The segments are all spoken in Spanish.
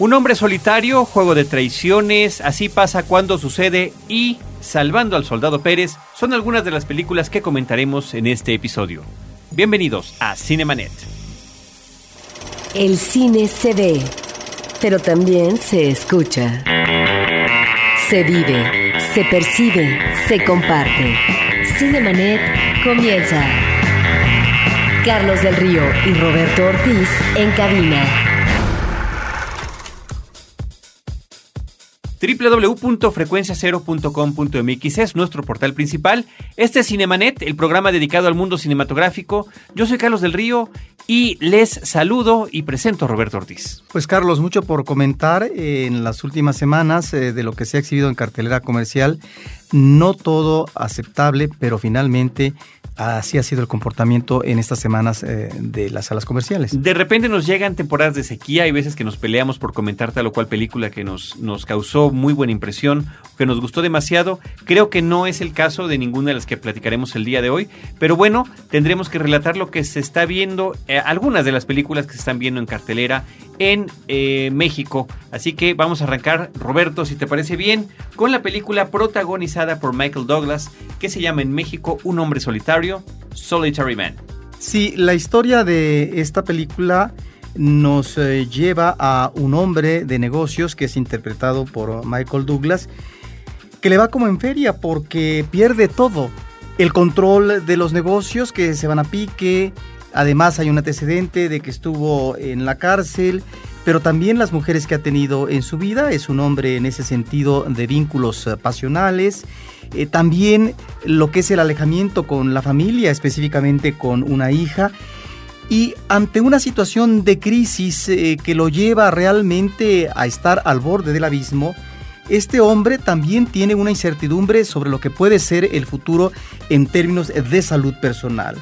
Un hombre solitario, juego de traiciones, así pasa cuando sucede y Salvando al Soldado Pérez son algunas de las películas que comentaremos en este episodio. Bienvenidos a Cinemanet. El cine se ve, pero también se escucha. Se vive, se percibe, se comparte. Cinemanet comienza. Carlos del Río y Roberto Ortiz en cabina. www.frecuenciacero.com.mx es nuestro portal principal. Este es Cinemanet, el programa dedicado al mundo cinematográfico. Yo soy Carlos del Río y les saludo y presento a Roberto Ortiz. Pues Carlos, mucho por comentar en las últimas semanas eh, de lo que se ha exhibido en cartelera comercial. No todo aceptable, pero finalmente así ha sido el comportamiento en estas semanas eh, de las salas comerciales. De repente nos llegan temporadas de sequía, hay veces que nos peleamos por comentar tal o cual película que nos, nos causó muy buena impresión, que nos gustó demasiado. Creo que no es el caso de ninguna de las que platicaremos el día de hoy, pero bueno, tendremos que relatar lo que se está viendo, eh, algunas de las películas que se están viendo en cartelera en eh, México. Así que vamos a arrancar, Roberto, si te parece bien, con la película protagonizada por Michael Douglas, que se llama en México Un hombre solitario Solitary Man. Sí, la historia de esta película nos eh, lleva a un hombre de negocios que es interpretado por Michael Douglas, que le va como en feria porque pierde todo. El control de los negocios que se van a pique, además hay un antecedente de que estuvo en la cárcel, pero también las mujeres que ha tenido en su vida, es un hombre en ese sentido de vínculos eh, pasionales eh, también lo que es el alejamiento con la familia, específicamente con una hija. Y ante una situación de crisis eh, que lo lleva realmente a estar al borde del abismo, este hombre también tiene una incertidumbre sobre lo que puede ser el futuro en términos de salud personal.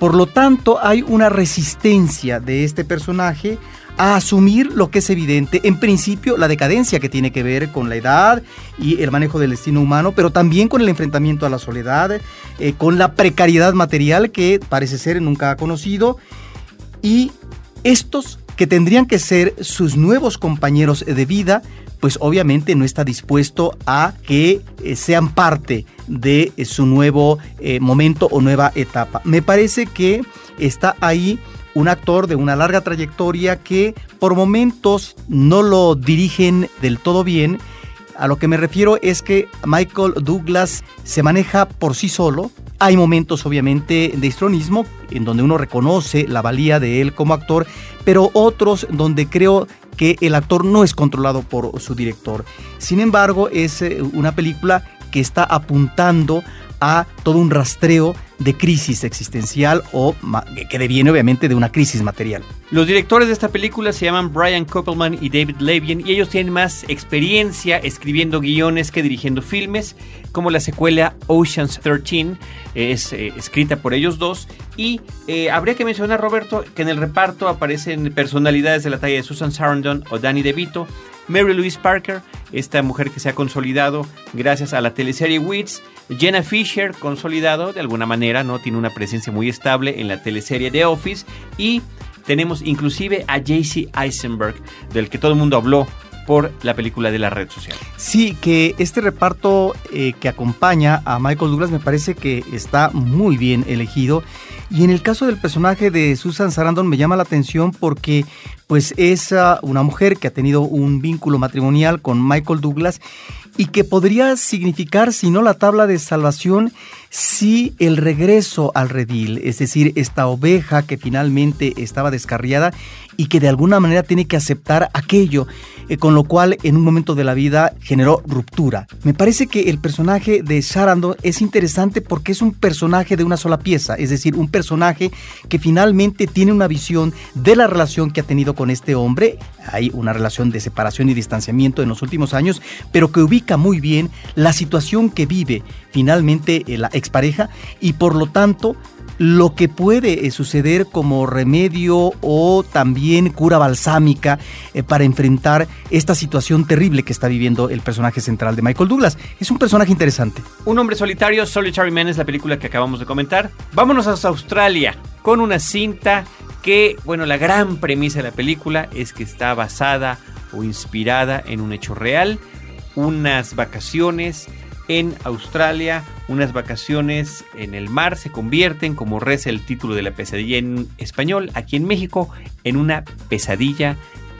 Por lo tanto, hay una resistencia de este personaje a asumir lo que es evidente, en principio la decadencia que tiene que ver con la edad y el manejo del destino humano, pero también con el enfrentamiento a la soledad, eh, con la precariedad material que parece ser nunca ha conocido, y estos que tendrían que ser sus nuevos compañeros de vida, pues obviamente no está dispuesto a que eh, sean parte de su nuevo eh, momento o nueva etapa. Me parece que está ahí un actor de una larga trayectoria que por momentos no lo dirigen del todo bien. A lo que me refiero es que Michael Douglas se maneja por sí solo. Hay momentos obviamente de histronismo en donde uno reconoce la valía de él como actor, pero otros donde creo que el actor no es controlado por su director. Sin embargo, es eh, una película que está apuntando a todo un rastreo de crisis existencial o que deviene obviamente de una crisis material. Los directores de esta película se llaman Brian Koppelman y David Levien y ellos tienen más experiencia escribiendo guiones que dirigiendo filmes, como la secuela Ocean's 13 es eh, escrita por ellos dos y eh, habría que mencionar Roberto que en el reparto aparecen personalidades de la talla de Susan Sarandon o Danny DeVito, Mary Louise Parker, esta mujer que se ha consolidado gracias a la teleserie Weeds, Jenna Fisher, consolidado de alguna manera, ¿no? Tiene una presencia muy estable en la teleserie The Office. Y tenemos inclusive a JC Eisenberg, del que todo el mundo habló por la película de la red social. Sí, que este reparto eh, que acompaña a Michael Douglas me parece que está muy bien elegido. Y en el caso del personaje de Susan Sarandon me llama la atención porque pues es ah, una mujer que ha tenido un vínculo matrimonial con Michael Douglas y que podría significar, si no la tabla de salvación, si el regreso al redil, es decir, esta oveja que finalmente estaba descarriada y que de alguna manera tiene que aceptar aquello, eh, con lo cual en un momento de la vida generó ruptura. Me parece que el personaje de Sarandon es interesante porque es un personaje de una sola pieza, es decir, un personaje que finalmente tiene una visión de la relación que ha tenido con este hombre. Hay una relación de separación y distanciamiento en los últimos años, pero que ubica muy bien la situación que vive finalmente eh, la expareja y por lo tanto lo que puede eh, suceder como remedio o también cura balsámica eh, para enfrentar esta situación terrible que está viviendo el personaje central de Michael Douglas. Es un personaje interesante. Un hombre solitario, Solitary Man es la película que acabamos de comentar. Vámonos a Australia con una cinta que, bueno, la gran premisa de la película es que está basada o inspirada en un hecho real, unas vacaciones en Australia, unas vacaciones en el mar se convierten, como reza el título de la pesadilla en español, aquí en México, en una pesadilla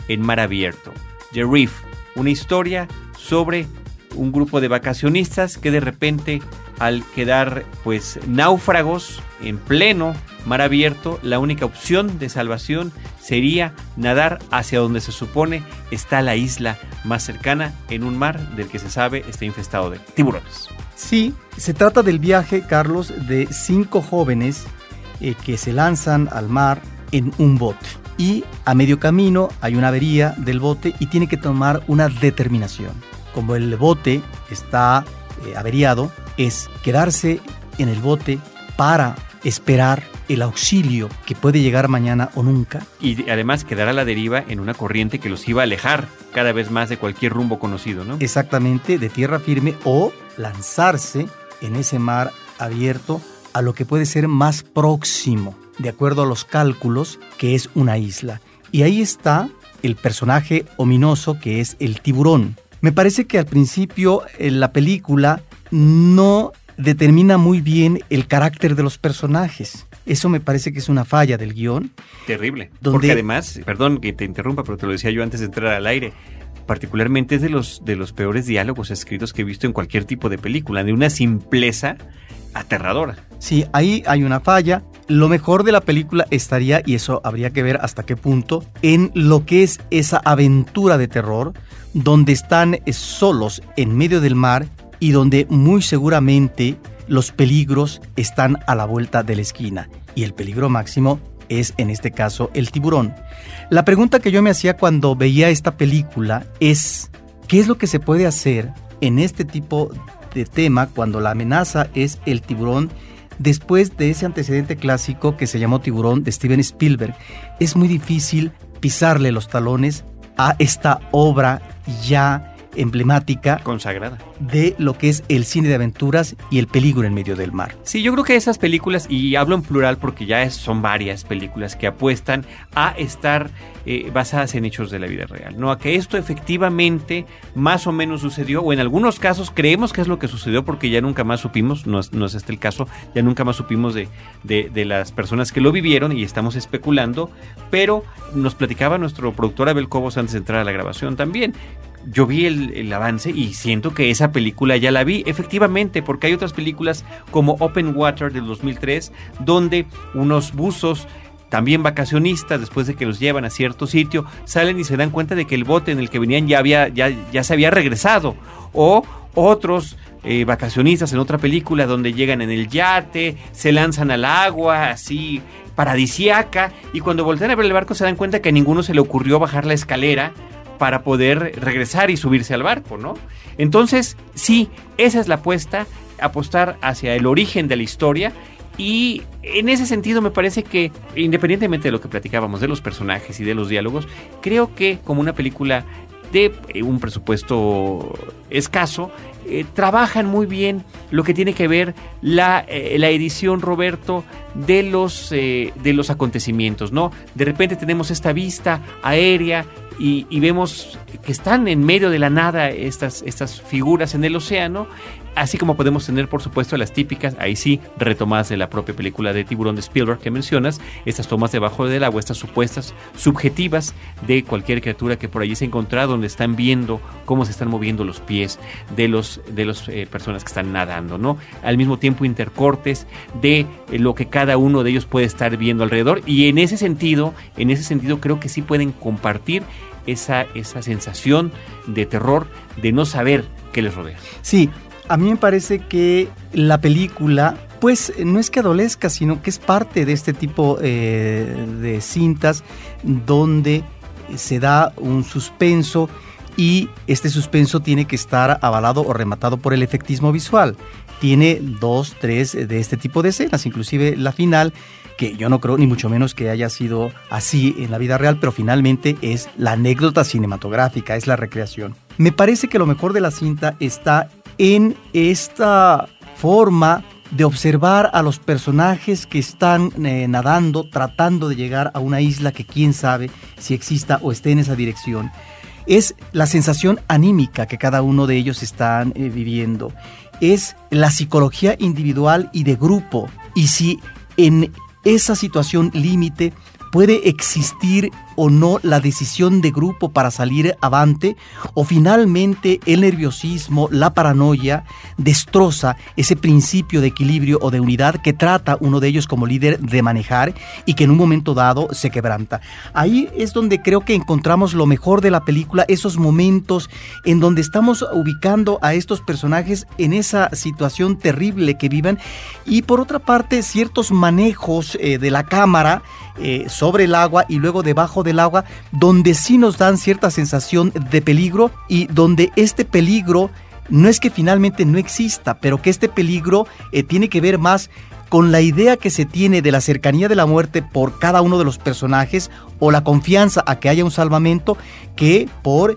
en mar abierto. The Reef, una historia sobre un grupo de vacacionistas que de repente al quedar pues náufragos en pleno mar abierto, la única opción de salvación sería nadar hacia donde se supone está la isla más cercana en un mar del que se sabe está infestado de tiburones. Sí, se trata del viaje, Carlos, de cinco jóvenes eh, que se lanzan al mar en un bote. Y a medio camino hay una avería del bote y tiene que tomar una determinación. Como el bote está eh, averiado, es quedarse en el bote para esperar el auxilio que puede llegar mañana o nunca. Y además quedar a la deriva en una corriente que los iba a alejar cada vez más de cualquier rumbo conocido, ¿no? Exactamente, de tierra firme o lanzarse en ese mar abierto a lo que puede ser más próximo, de acuerdo a los cálculos, que es una isla. Y ahí está el personaje ominoso que es el tiburón. Me parece que al principio en la película no determina muy bien el carácter de los personajes. Eso me parece que es una falla del guion. Terrible. Porque además, perdón que te interrumpa, pero te lo decía yo antes de entrar al aire, particularmente es de los, de los peores diálogos escritos que he visto en cualquier tipo de película, de una simpleza aterradora. Sí, ahí hay una falla. Lo mejor de la película estaría, y eso habría que ver hasta qué punto, en lo que es esa aventura de terror, donde están solos en medio del mar y donde muy seguramente los peligros están a la vuelta de la esquina. Y el peligro máximo es en este caso el tiburón. La pregunta que yo me hacía cuando veía esta película es, ¿qué es lo que se puede hacer en este tipo de tema cuando la amenaza es el tiburón? Después de ese antecedente clásico que se llamó Tiburón de Steven Spielberg, es muy difícil pisarle los talones a esta obra ya emblemática. Consagrada. De lo que es el cine de aventuras y el peligro en medio del mar. Sí, yo creo que esas películas, y hablo en plural porque ya son varias películas que apuestan a estar eh, basadas en hechos de la vida real, ¿no? A que esto efectivamente más o menos sucedió, o en algunos casos creemos que es lo que sucedió porque ya nunca más supimos, no es, no es este el caso, ya nunca más supimos de, de, de las personas que lo vivieron y estamos especulando, pero nos platicaba nuestro productor Abel Cobos antes de entrar a la grabación también yo vi el, avance y siento que esa película ya la vi, efectivamente, porque hay otras películas como Open Water del 2003, donde unos buzos también vacacionistas, después de que los llevan a cierto sitio, salen y se dan cuenta de que el bote en el que venían ya, había, ya, ya se había regresado. O otros eh, vacacionistas en otra película donde llegan en el yate, se lanzan al agua, así paradisiaca, y cuando voltean a ver el barco se dan cuenta que a ninguno se le ocurrió bajar la escalera para poder regresar y subirse al barco, ¿no? Entonces, sí, esa es la apuesta, apostar hacia el origen de la historia y en ese sentido me parece que, independientemente de lo que platicábamos de los personajes y de los diálogos, creo que como una película de eh, un presupuesto escaso, eh, trabajan muy bien lo que tiene que ver la, eh, la edición, Roberto, de los, de los acontecimientos, ¿no? De repente tenemos esta vista aérea y, vemos que están en medio de la nada estas, estas figuras en el océano, así como podemos tener por supuesto las típicas, ahí sí, retomadas de la propia película de Tiburón de Spielberg que mencionas, estas tomas debajo del agua, estas supuestas subjetivas de cualquier criatura que por allí se encontrado, donde están viendo cómo se están moviendo los pies de los de las eh, personas que están nadando, ¿no? Al mismo tiempo intercortes de eh, lo que cada uno de ellos puede estar viendo alrededor y en ese sentido, en ese sentido creo que sí pueden compartir esa, esa sensación de terror, de no saber qué les rodea. Sí, a mí me parece que la película, pues no es que adolezca, sino que es parte de este tipo eh, de cintas donde se da un suspenso y este suspenso tiene que estar avalado o rematado por el efectismo visual. Tiene dos, tres de este tipo de escenas, inclusive la final que yo no creo ni mucho menos que haya sido así en la vida real, pero finalmente es la anécdota cinematográfica, es la recreación. Me parece que lo mejor de la cinta está en esta forma de observar a los personajes que están eh, nadando, tratando de llegar a una isla que quién sabe si exista o esté en esa dirección. es la sensación anímica que cada uno de ellos están eh, viviendo, es la psicología individual y de grupo, y si en esa situación límite puede existir o no la decisión de grupo para salir avante o finalmente el nerviosismo, la paranoia destroza ese principio de equilibrio o de unidad que trata uno de ellos como líder de manejar y que en un momento dado se quebranta. Ahí es donde creo que encontramos lo mejor de la película, esos momentos en donde estamos ubicando a estos personajes en esa situación terrible que viven y por otra parte ciertos manejos eh, de la cámara eh, sobre el agua y luego debajo del agua, donde sí nos dan cierta sensación de peligro y donde este peligro no es que finalmente no exista, pero que este peligro eh, tiene que ver más con la idea que se tiene de la cercanía de la muerte por cada uno de los personajes o la confianza a que haya un salvamento que por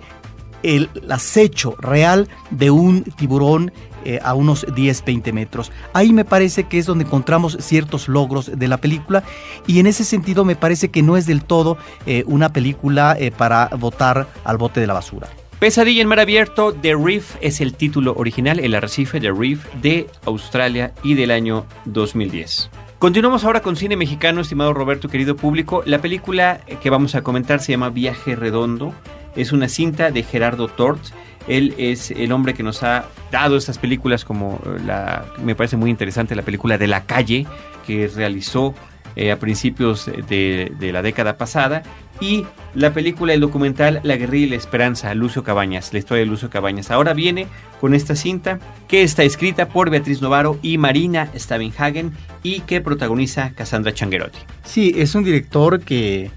el acecho real de un tiburón eh, a unos 10, 20 metros. Ahí me parece que es donde encontramos ciertos logros de la película y en ese sentido me parece que no es del todo eh, una película eh, para votar al bote de la basura. Pesadilla en mar abierto, The Reef es el título original, el arrecife The Reef de Australia y del año 2010. Continuamos ahora con cine mexicano, estimado Roberto, querido público. La película que vamos a comentar se llama Viaje Redondo. Es una cinta de Gerardo Tort él es el hombre que nos ha dado estas películas como la, me parece muy interesante, la película de la calle que realizó eh, a principios de, la década pasada y la película, el documental La guerrilla y la esperanza, Lucio Cabañas, la historia de Lucio Cabañas. Ahora viene con esta cinta que está escrita por Beatriz Novaro y Marina Stavenhagen y que protagoniza Cassandra Changuerotti. Sí, es un director que eh,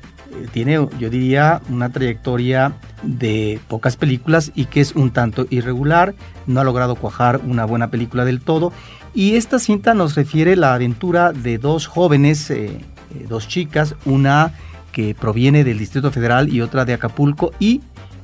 tiene, yo diría, una trayectoria de pocas películas y que es un tanto irregular, no ha logrado cuajar una buena película del todo. Y esta cinta nos refiere la aventura de dos jóvenes, eh, eh, dos chicas, una que proviene del Distrito Federal y otra de Acapulco, y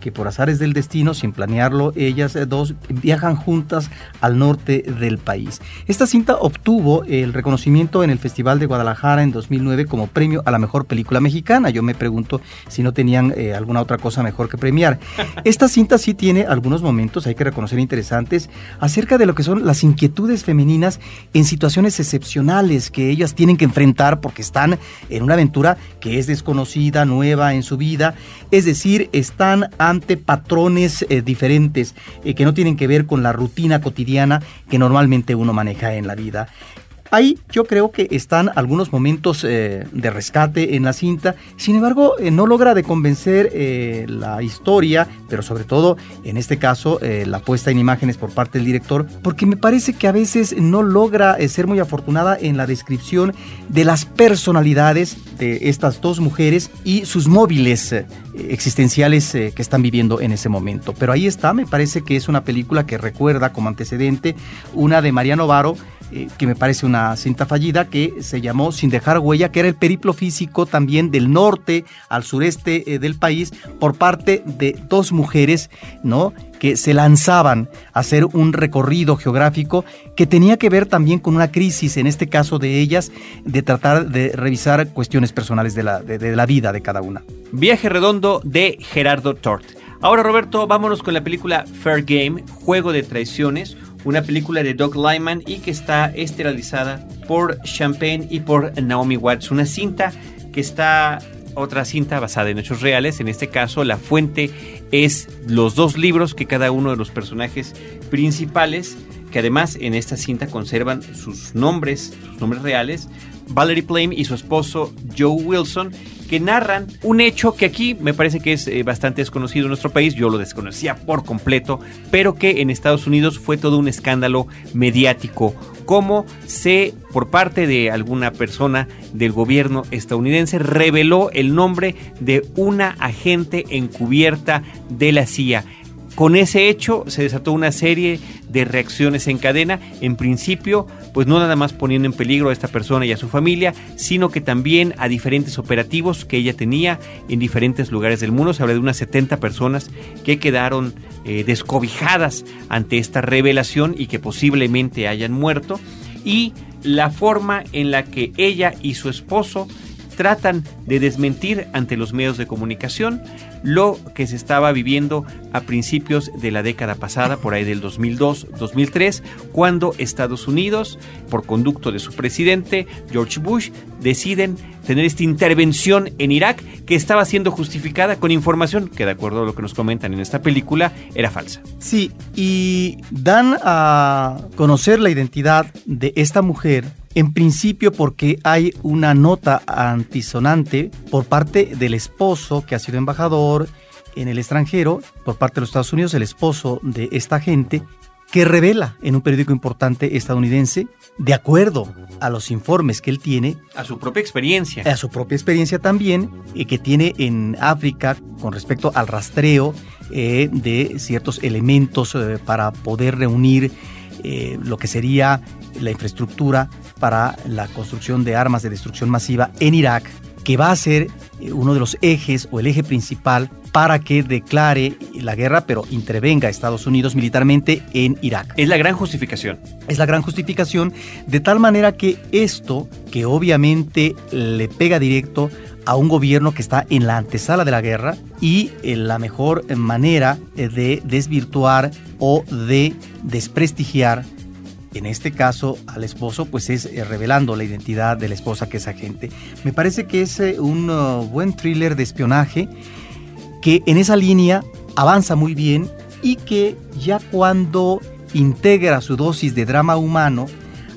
que por azares del destino, sin planearlo, ellas eh, dos viajan juntas al norte del país. Esta cinta obtuvo el reconocimiento en el Festival de Guadalajara en 2009 como premio a la mejor película mexicana. Yo me pregunto si no tenían eh, alguna otra cosa mejor que premiar. Esta cinta sí tiene algunos momentos, hay que reconocer interesantes, acerca de lo que son las inquietudes femeninas en situaciones excepcionales que ellas tienen que enfrentar porque están en una aventura que es desconocida, nueva en su vida. Es decir, están patrones eh, diferentes eh, que no tienen que ver con la rutina cotidiana que normalmente uno maneja en la vida. Ahí yo creo que están algunos momentos eh, de rescate en la cinta, sin embargo no logra de convencer la historia, pero sobre todo en este caso la puesta en imágenes por parte del director, porque me parece que a veces no logra ser muy afortunada en la descripción de las personalidades de estas dos mujeres y sus móviles existenciales eh, que están viviendo en ese momento. Pero ahí está, me parece que es una película que recuerda como antecedente una de Mariano Varo, eh, que me parece una cinta fallida, que se llamó Sin dejar huella, que era el periplo físico también del norte al sureste eh, del país por parte de dos mujeres, ¿no? que se lanzaban a hacer un recorrido geográfico que tenía que ver también con una crisis, en este caso de ellas, de tratar de revisar cuestiones personales de la, de, la vida de cada una. Viaje redondo de Gerardo Tort. Ahora Roberto, vámonos con la película Fair Game, Juego de Traiciones, una película de Doug Lyman y que está esterilizada por Champagne y por Naomi Watts, una cinta que está otra cinta basada en hechos reales. En este caso, la fuente es los dos libros que cada uno de los personajes principales, que además en esta cinta conservan sus nombres, sus nombres reales, Valerie Plame y su esposo Joe Wilson, que narran un hecho que aquí me parece que es eh, bastante desconocido en nuestro país, yo lo desconocía por completo, pero que en Estados Unidos fue todo un escándalo mediático, como se, por parte de alguna persona del gobierno estadounidense, reveló el nombre de una agente encubierta de la CIA. Con ese hecho se desató una serie de reacciones en cadena, en principio, pues no nada más poniendo en peligro a esta persona y a su familia, sino que también a diferentes operativos que ella tenía en diferentes lugares del mundo. Se habla de unas 70 personas que quedaron eh, descobijadas ante esta revelación y que posiblemente hayan muerto. Y la forma en la que ella y su esposo tratan de desmentir ante los medios de comunicación lo que se estaba viviendo a principios de la década pasada, por ahí del 2002-2003, cuando Estados Unidos, por conducto de su presidente, George Bush, deciden tener esta intervención en Irak que estaba siendo justificada con información que, de acuerdo a lo que nos comentan en esta película, era falsa. Sí, y dan a conocer la identidad de esta mujer en principio porque hay una nota antisonante por parte del esposo que ha sido embajador en el extranjero, por parte de los Estados Unidos, el esposo de esta gente, que revela en un periódico importante estadounidense, de acuerdo a los informes que él tiene, a su propia experiencia, a su propia experiencia también, eh, que tiene en África con respecto al rastreo eh, de ciertos elementos eh, para poder reunir lo que sería la infraestructura para la construcción de armas de destrucción masiva en Irak, que va a ser eh, uno de los ejes o el eje principal para que declare la guerra, pero intervenga Estados Unidos militarmente en Irak. Es la gran justificación. Es la gran justificación, de tal manera que esto, que obviamente le pega directo a un gobierno que está en la antesala de la guerra y eh, la mejor manera eh, de desvirtuar o de desprestigiar en este caso al esposo, pues es eh, revelando la identidad de la esposa que es agente. Me parece que es eh, un uh, buen thriller de espionaje que en esa línea avanza muy bien y que ya cuando integra su dosis de drama humano,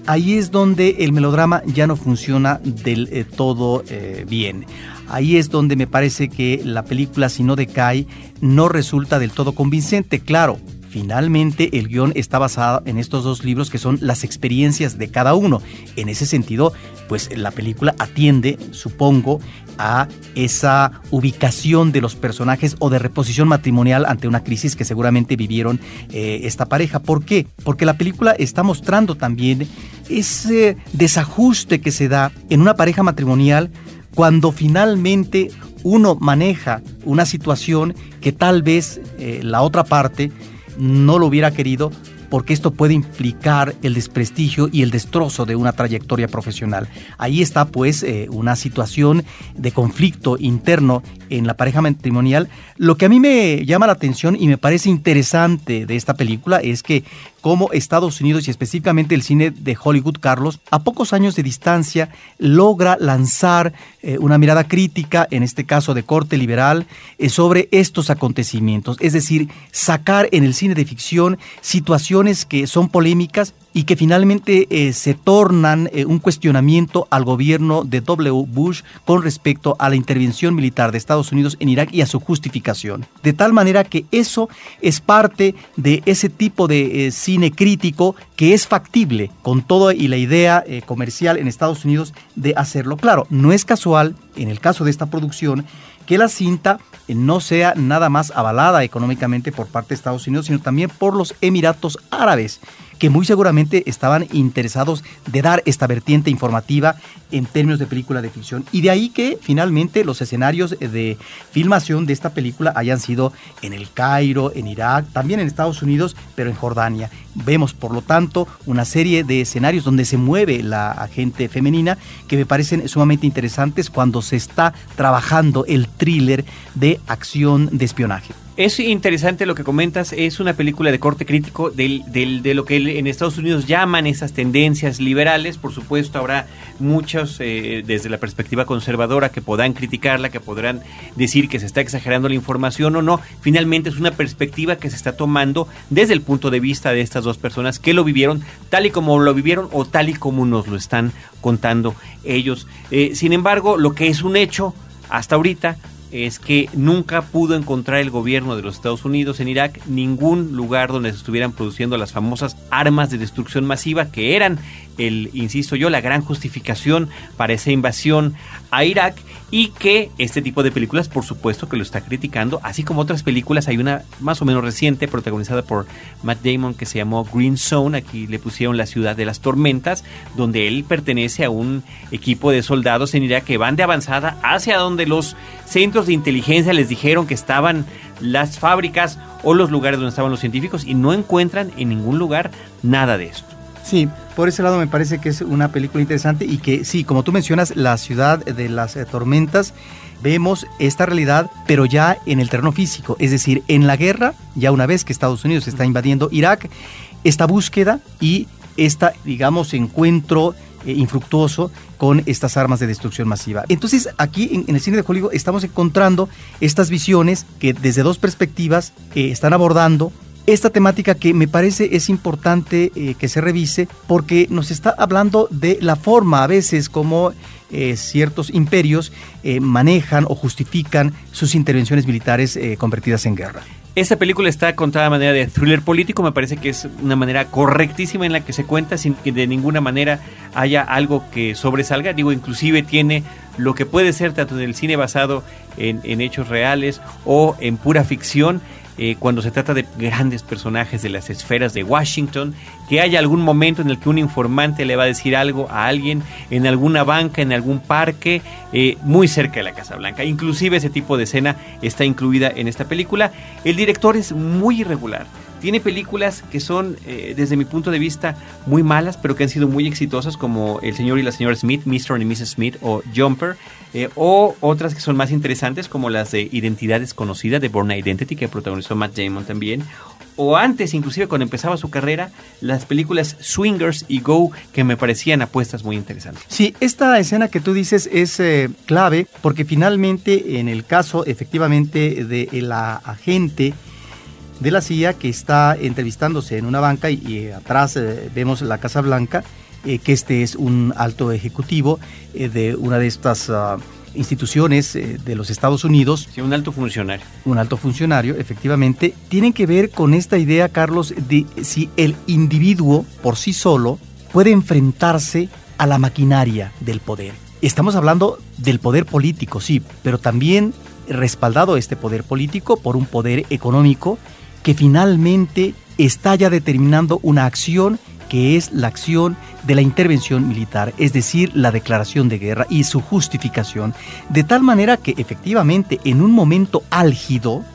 ahí es donde el melodrama ya no funciona del eh, todo bien. Ahí es donde me parece que la película, si no decae, no resulta del todo convincente. Claro, Finalmente, el guion está basado en estos dos libros que son las experiencias de cada uno. En ese sentido, pues la película atiende, supongo, a esa ubicación de los personajes o de reposición matrimonial ante una crisis que seguramente vivieron eh, esta pareja. ¿Por qué? Porque la película está mostrando también ese desajuste que se da en una pareja matrimonial cuando finalmente uno maneja una situación que tal vez eh, la otra parte no lo hubiera querido porque esto puede implicar el desprestigio y el destrozo de una trayectoria profesional. Ahí está pues eh, una situación de conflicto interno en la pareja matrimonial. Lo que a mí me llama la atención y me parece interesante de esta película es que como Estados Unidos y específicamente el cine de Hollywood, Carlos, a pocos años de distancia logra lanzar eh, una mirada crítica, en este caso de corte liberal, eh, sobre estos acontecimientos. Es decir, sacar en el cine de ficción situaciones que son polémicas y que finalmente eh, se tornan eh, un cuestionamiento al gobierno de W. Bush con respecto a la intervención militar de Estados Unidos en Irak y a su justificación. De tal manera que eso es parte de ese tipo de eh, cine crítico que es factible con todo y la idea comercial en Estados Unidos de hacerlo. Claro, no es casual en el caso de esta producción que la cinta no sea nada más avalada económicamente por parte de Estados Unidos, sino también por los Emiratos Árabes que muy seguramente estaban interesados de dar esta vertiente informativa en términos de película de ficción. Y de ahí que finalmente los escenarios de filmación de esta película hayan sido en el Cairo, en Irak, también en Estados Unidos, pero en Jordania. Vemos, por lo tanto, una serie de escenarios donde se mueve la agente femenina que me parecen sumamente interesantes cuando se está trabajando el thriller de acción de espionaje. Es interesante lo que comentas, es una película de corte crítico del, de lo que en Estados Unidos llaman esas tendencias liberales. Por supuesto, habrá muchos eh, desde la perspectiva conservadora que podrán criticarla, que podrán decir que se está exagerando la información o no. Finalmente es una perspectiva que se está tomando desde el punto de vista de estas dos personas que lo vivieron tal y como lo vivieron o tal y como nos lo están contando ellos. Eh, sin embargo, lo que es un hecho hasta ahorita es que nunca pudo encontrar el gobierno de los Estados Unidos en Irak ningún lugar donde se estuvieran produciendo las famosas armas de destrucción masiva que eran el, insisto yo, la gran justificación para esa invasión a Irak y que este tipo de películas, por supuesto, que lo está criticando, así como otras películas. Hay una más o menos reciente protagonizada por Matt Damon que se llamó Green Zone, aquí le pusieron la ciudad de las tormentas, donde él pertenece a un equipo de soldados en Irak que van de avanzada hacia donde los centros de inteligencia les dijeron que estaban las fábricas o los lugares donde estaban los científicos y no encuentran en ningún lugar nada de esto. Sí, por ese lado me parece que es una película interesante y que sí, como tú mencionas, la ciudad de las eh, tormentas, vemos esta realidad, pero ya en el terreno físico, es decir, en la guerra, ya una vez que Estados Unidos está invadiendo Irak, esta búsqueda y esta, digamos, encuentro eh, infructuoso con estas armas de destrucción masiva. Entonces, aquí en, el cine de Hollywood estamos encontrando estas visiones que desde dos perspectivas eh, están abordando esta temática que me parece es importante eh, que se revise porque nos está hablando de la forma a veces como ciertos imperios manejan o justifican sus intervenciones militares convertidas en guerra. Esta película está contada de manera de thriller político, me parece que es una manera correctísima en la que se cuenta sin que de ninguna manera haya algo que sobresalga. Digo, inclusive tiene lo que puede ser tanto en el cine basado en hechos reales o en pura ficción eh, cuando se trata de grandes personajes de las esferas de Washington, que haya algún momento en el que un informante le va a decir algo a alguien en alguna banca, en algún parque, eh, muy cerca de la Casa Blanca. Inclusive ese tipo de escena está incluida en esta película. El director es muy irregular tiene películas que son, eh, desde mi punto de vista, muy malas, pero que han sido muy exitosas, como El señor y la señora Smith, Mr. y Mrs. Smith o Jumper, eh, o otras que son más interesantes, como las de Identidad Desconocida, de Born Identity, que protagonizó Matt Damon también, o antes, inclusive cuando empezaba su carrera, las películas Swingers y Go, que me parecían apuestas muy interesantes. Sí, esta escena que tú dices es eh, clave porque finalmente en el caso efectivamente de la agente de la CIA que está entrevistándose en una banca y, atrás eh, vemos la Casa Blanca, eh, que este es un alto ejecutivo eh, de una de estas ah, instituciones de los Estados Unidos. Sí, un alto funcionario. Un alto funcionario, efectivamente. Tienen que ver con esta idea, Carlos, de si el individuo por sí solo puede enfrentarse a la maquinaria del poder. Estamos hablando del poder político, sí, pero también respaldado este poder político por un poder económico que finalmente está ya determinando una acción que es la acción de la intervención militar, es decir, la declaración de guerra y su justificación, de tal manera que efectivamente en un momento álgido,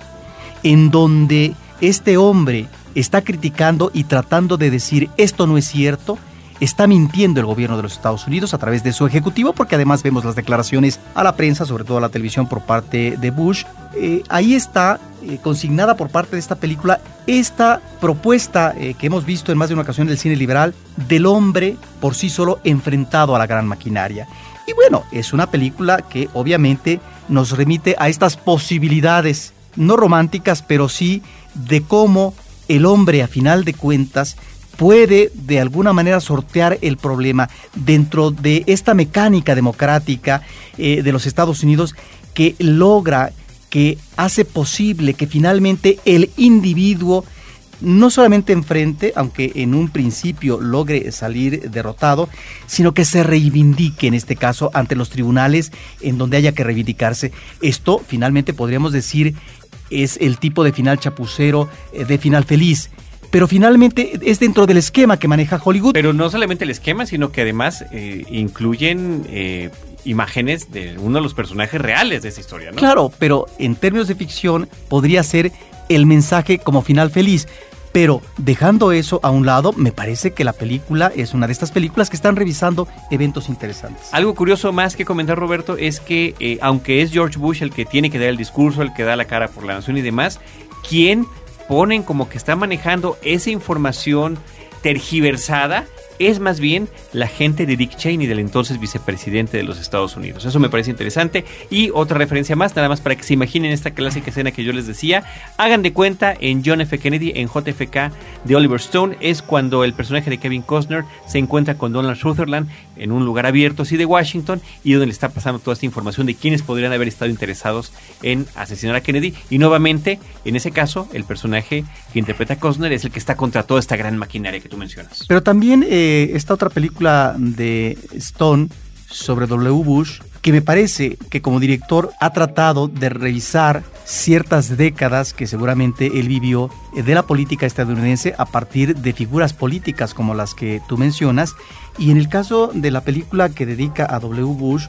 en donde este hombre está criticando y tratando de decir esto no es cierto, está mintiendo el gobierno de los Estados Unidos a través de su ejecutivo, porque además vemos las declaraciones a la prensa, sobre todo a la televisión por parte de Bush. Eh, ahí está eh, consignada por parte de esta película esta propuesta eh, que hemos visto en más de una ocasión del cine liberal del hombre por sí solo enfrentado a la gran maquinaria. Y bueno, es una película que obviamente nos remite a estas posibilidades, no románticas, pero sí de cómo el hombre a final de cuentas puede de alguna manera sortear el problema dentro de esta mecánica democrática eh, de los Estados Unidos que logra, que hace posible que finalmente el individuo no solamente enfrente, aunque en un principio logre salir derrotado, sino que se reivindique en este caso ante los tribunales en donde haya que reivindicarse. Esto finalmente podríamos decir es el tipo de final chapucero, eh, de final feliz pero finalmente es dentro del esquema que maneja Hollywood. Pero no solamente el esquema, sino que además eh, incluyen eh, imágenes de uno de los personajes reales de esa historia, ¿no? Claro, pero en términos de ficción podría ser el mensaje como final feliz. Pero dejando eso a un lado, me parece que la película es una de estas películas que están revisando eventos interesantes. Algo curioso más que comentar, Roberto, es que eh, aunque es George Bush el que tiene que dar el discurso, el que da la cara por la nación y demás, ¿quién ponen como que está manejando esa información tergiversada es más bien la gente de Dick Cheney, del entonces vicepresidente de los Estados Unidos. Eso me parece interesante. Y otra referencia más, nada más para que se imaginen esta clásica escena que yo les decía. Hagan de cuenta en John F. Kennedy, en JFK de Oliver Stone, es cuando el personaje de Kevin Costner se encuentra con Donald Sutherland en un lugar abierto así de Washington y donde le está pasando toda esta información de quiénes podrían haber estado interesados en asesinar a Kennedy. Y nuevamente, en ese caso, el personaje que interpreta a Costner es el que está contra toda esta gran maquinaria que tú mencionas. Pero también... Eh, esta otra película de Stone sobre W. Bush, que me parece que como director ha tratado de revisar ciertas décadas que seguramente él vivió de la política estadounidense a partir de figuras políticas como las que tú mencionas. Y en el caso de la película que dedica a W. Bush,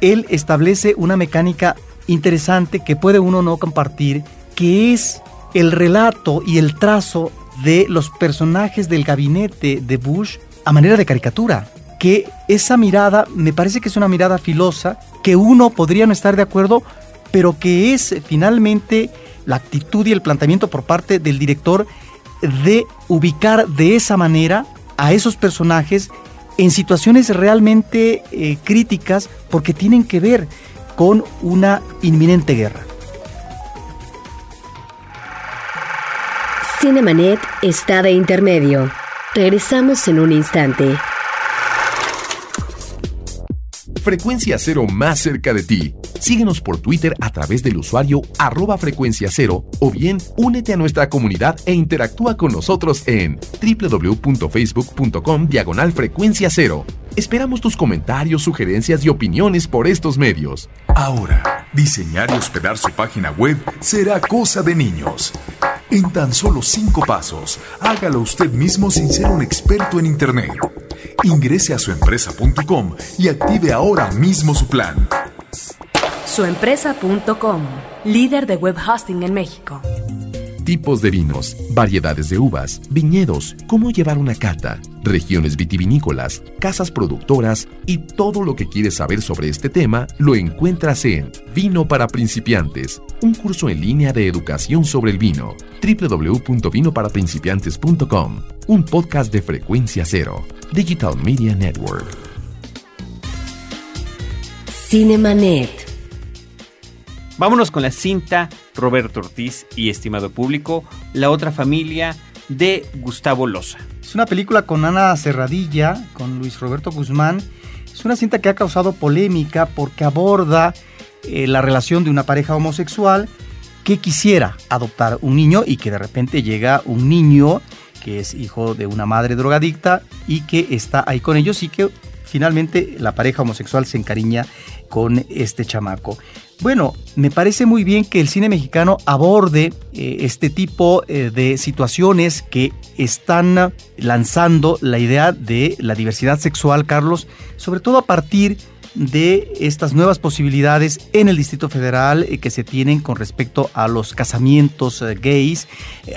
él establece una mecánica interesante que puede uno no compartir, que es el relato y el trazo de los personajes del gabinete de Bush a manera de caricatura. Que esa mirada me parece que es una mirada filosa, que uno podría no estar de acuerdo, pero que es finalmente la actitud y el planteamiento por parte del director de ubicar de esa manera a esos personajes en situaciones realmente eh, críticas porque tienen que ver con una inminente guerra. Cinemanet está de intermedio. Regresamos en un instante. Frecuencia Cero más cerca de ti. Síguenos por Twitter a través del usuario arroba frecuencia cero o bien únete a nuestra comunidad e interactúa con nosotros en www.facebook.com diagonal frecuencia cero. Esperamos tus comentarios, sugerencias y opiniones por estos medios. Ahora, diseñar y hospedar su página web será cosa de niños. En tan solo cinco pasos, hágalo usted mismo sin ser un experto en Internet. Ingrese a suempresa.com y active ahora mismo su plan. Suempresa.com, líder de web hosting en México. Tipos de vinos, variedades de uvas, viñedos, cómo llevar una cata, regiones vitivinícolas, casas productoras y todo lo que quieres saber sobre este tema lo encuentras en Vino para principiantes, un curso en línea de educación sobre el vino. www.vinoparaprincipiantes.com, un podcast de frecuencia cero, Digital Media Network. Cinemanet. Vámonos con la cinta Roberto Ortiz y estimado público, La otra familia de Gustavo Loza. Es una película con Ana Serradilla, con Luis Roberto Guzmán. Es una cinta que ha causado polémica porque aborda eh, la relación de una pareja homosexual que quisiera adoptar un niño y que de repente llega un niño que es hijo de una madre drogadicta y que está ahí con ellos y que finalmente la pareja homosexual se encariña con este chamaco. Bueno, me parece muy bien que el cine mexicano aborde eh, este tipo eh, de situaciones que están lanzando la idea de la diversidad sexual, Carlos, sobre todo a partir de estas nuevas posibilidades en el Distrito Federal eh, que se tienen con respecto a los casamientos gays,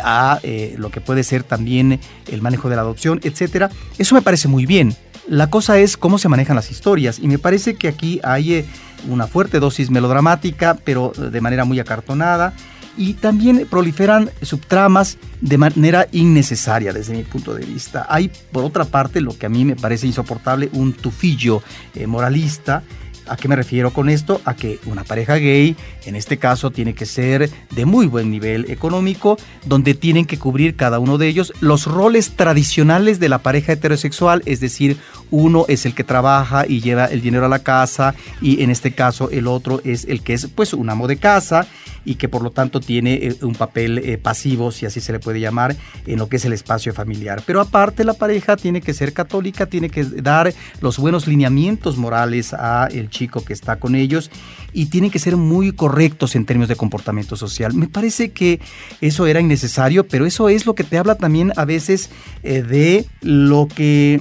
a lo que puede ser también el manejo de la adopción, etcétera. Eso me parece muy bien. La cosa es cómo se manejan las historias y me parece que aquí hay eh, una fuerte dosis melodramática, pero de manera muy acartonada y también proliferan subtramas de manera innecesaria desde mi punto de vista. Hay, por otra parte, lo que a mí me parece insoportable, un tufillo eh, moralista ¿A qué me refiero con esto? A que una pareja gay, en este caso, tiene que ser de muy buen nivel económico, donde tienen que cubrir cada uno de ellos los roles tradicionales de la pareja heterosexual, es decir, uno es el que trabaja y lleva el dinero a la casa y en este caso el otro es el que es pues un amo de casa y que por lo tanto tiene eh, un papel eh, pasivo, si así se le puede llamar, en lo que es el espacio familiar. Pero aparte la pareja tiene que ser católica, tiene que dar los buenos lineamientos morales a el chico que está con ellos y tienen que ser muy correctos en términos de comportamiento social. Me parece que eso era innecesario, pero eso es lo que te habla también a veces eh, de lo que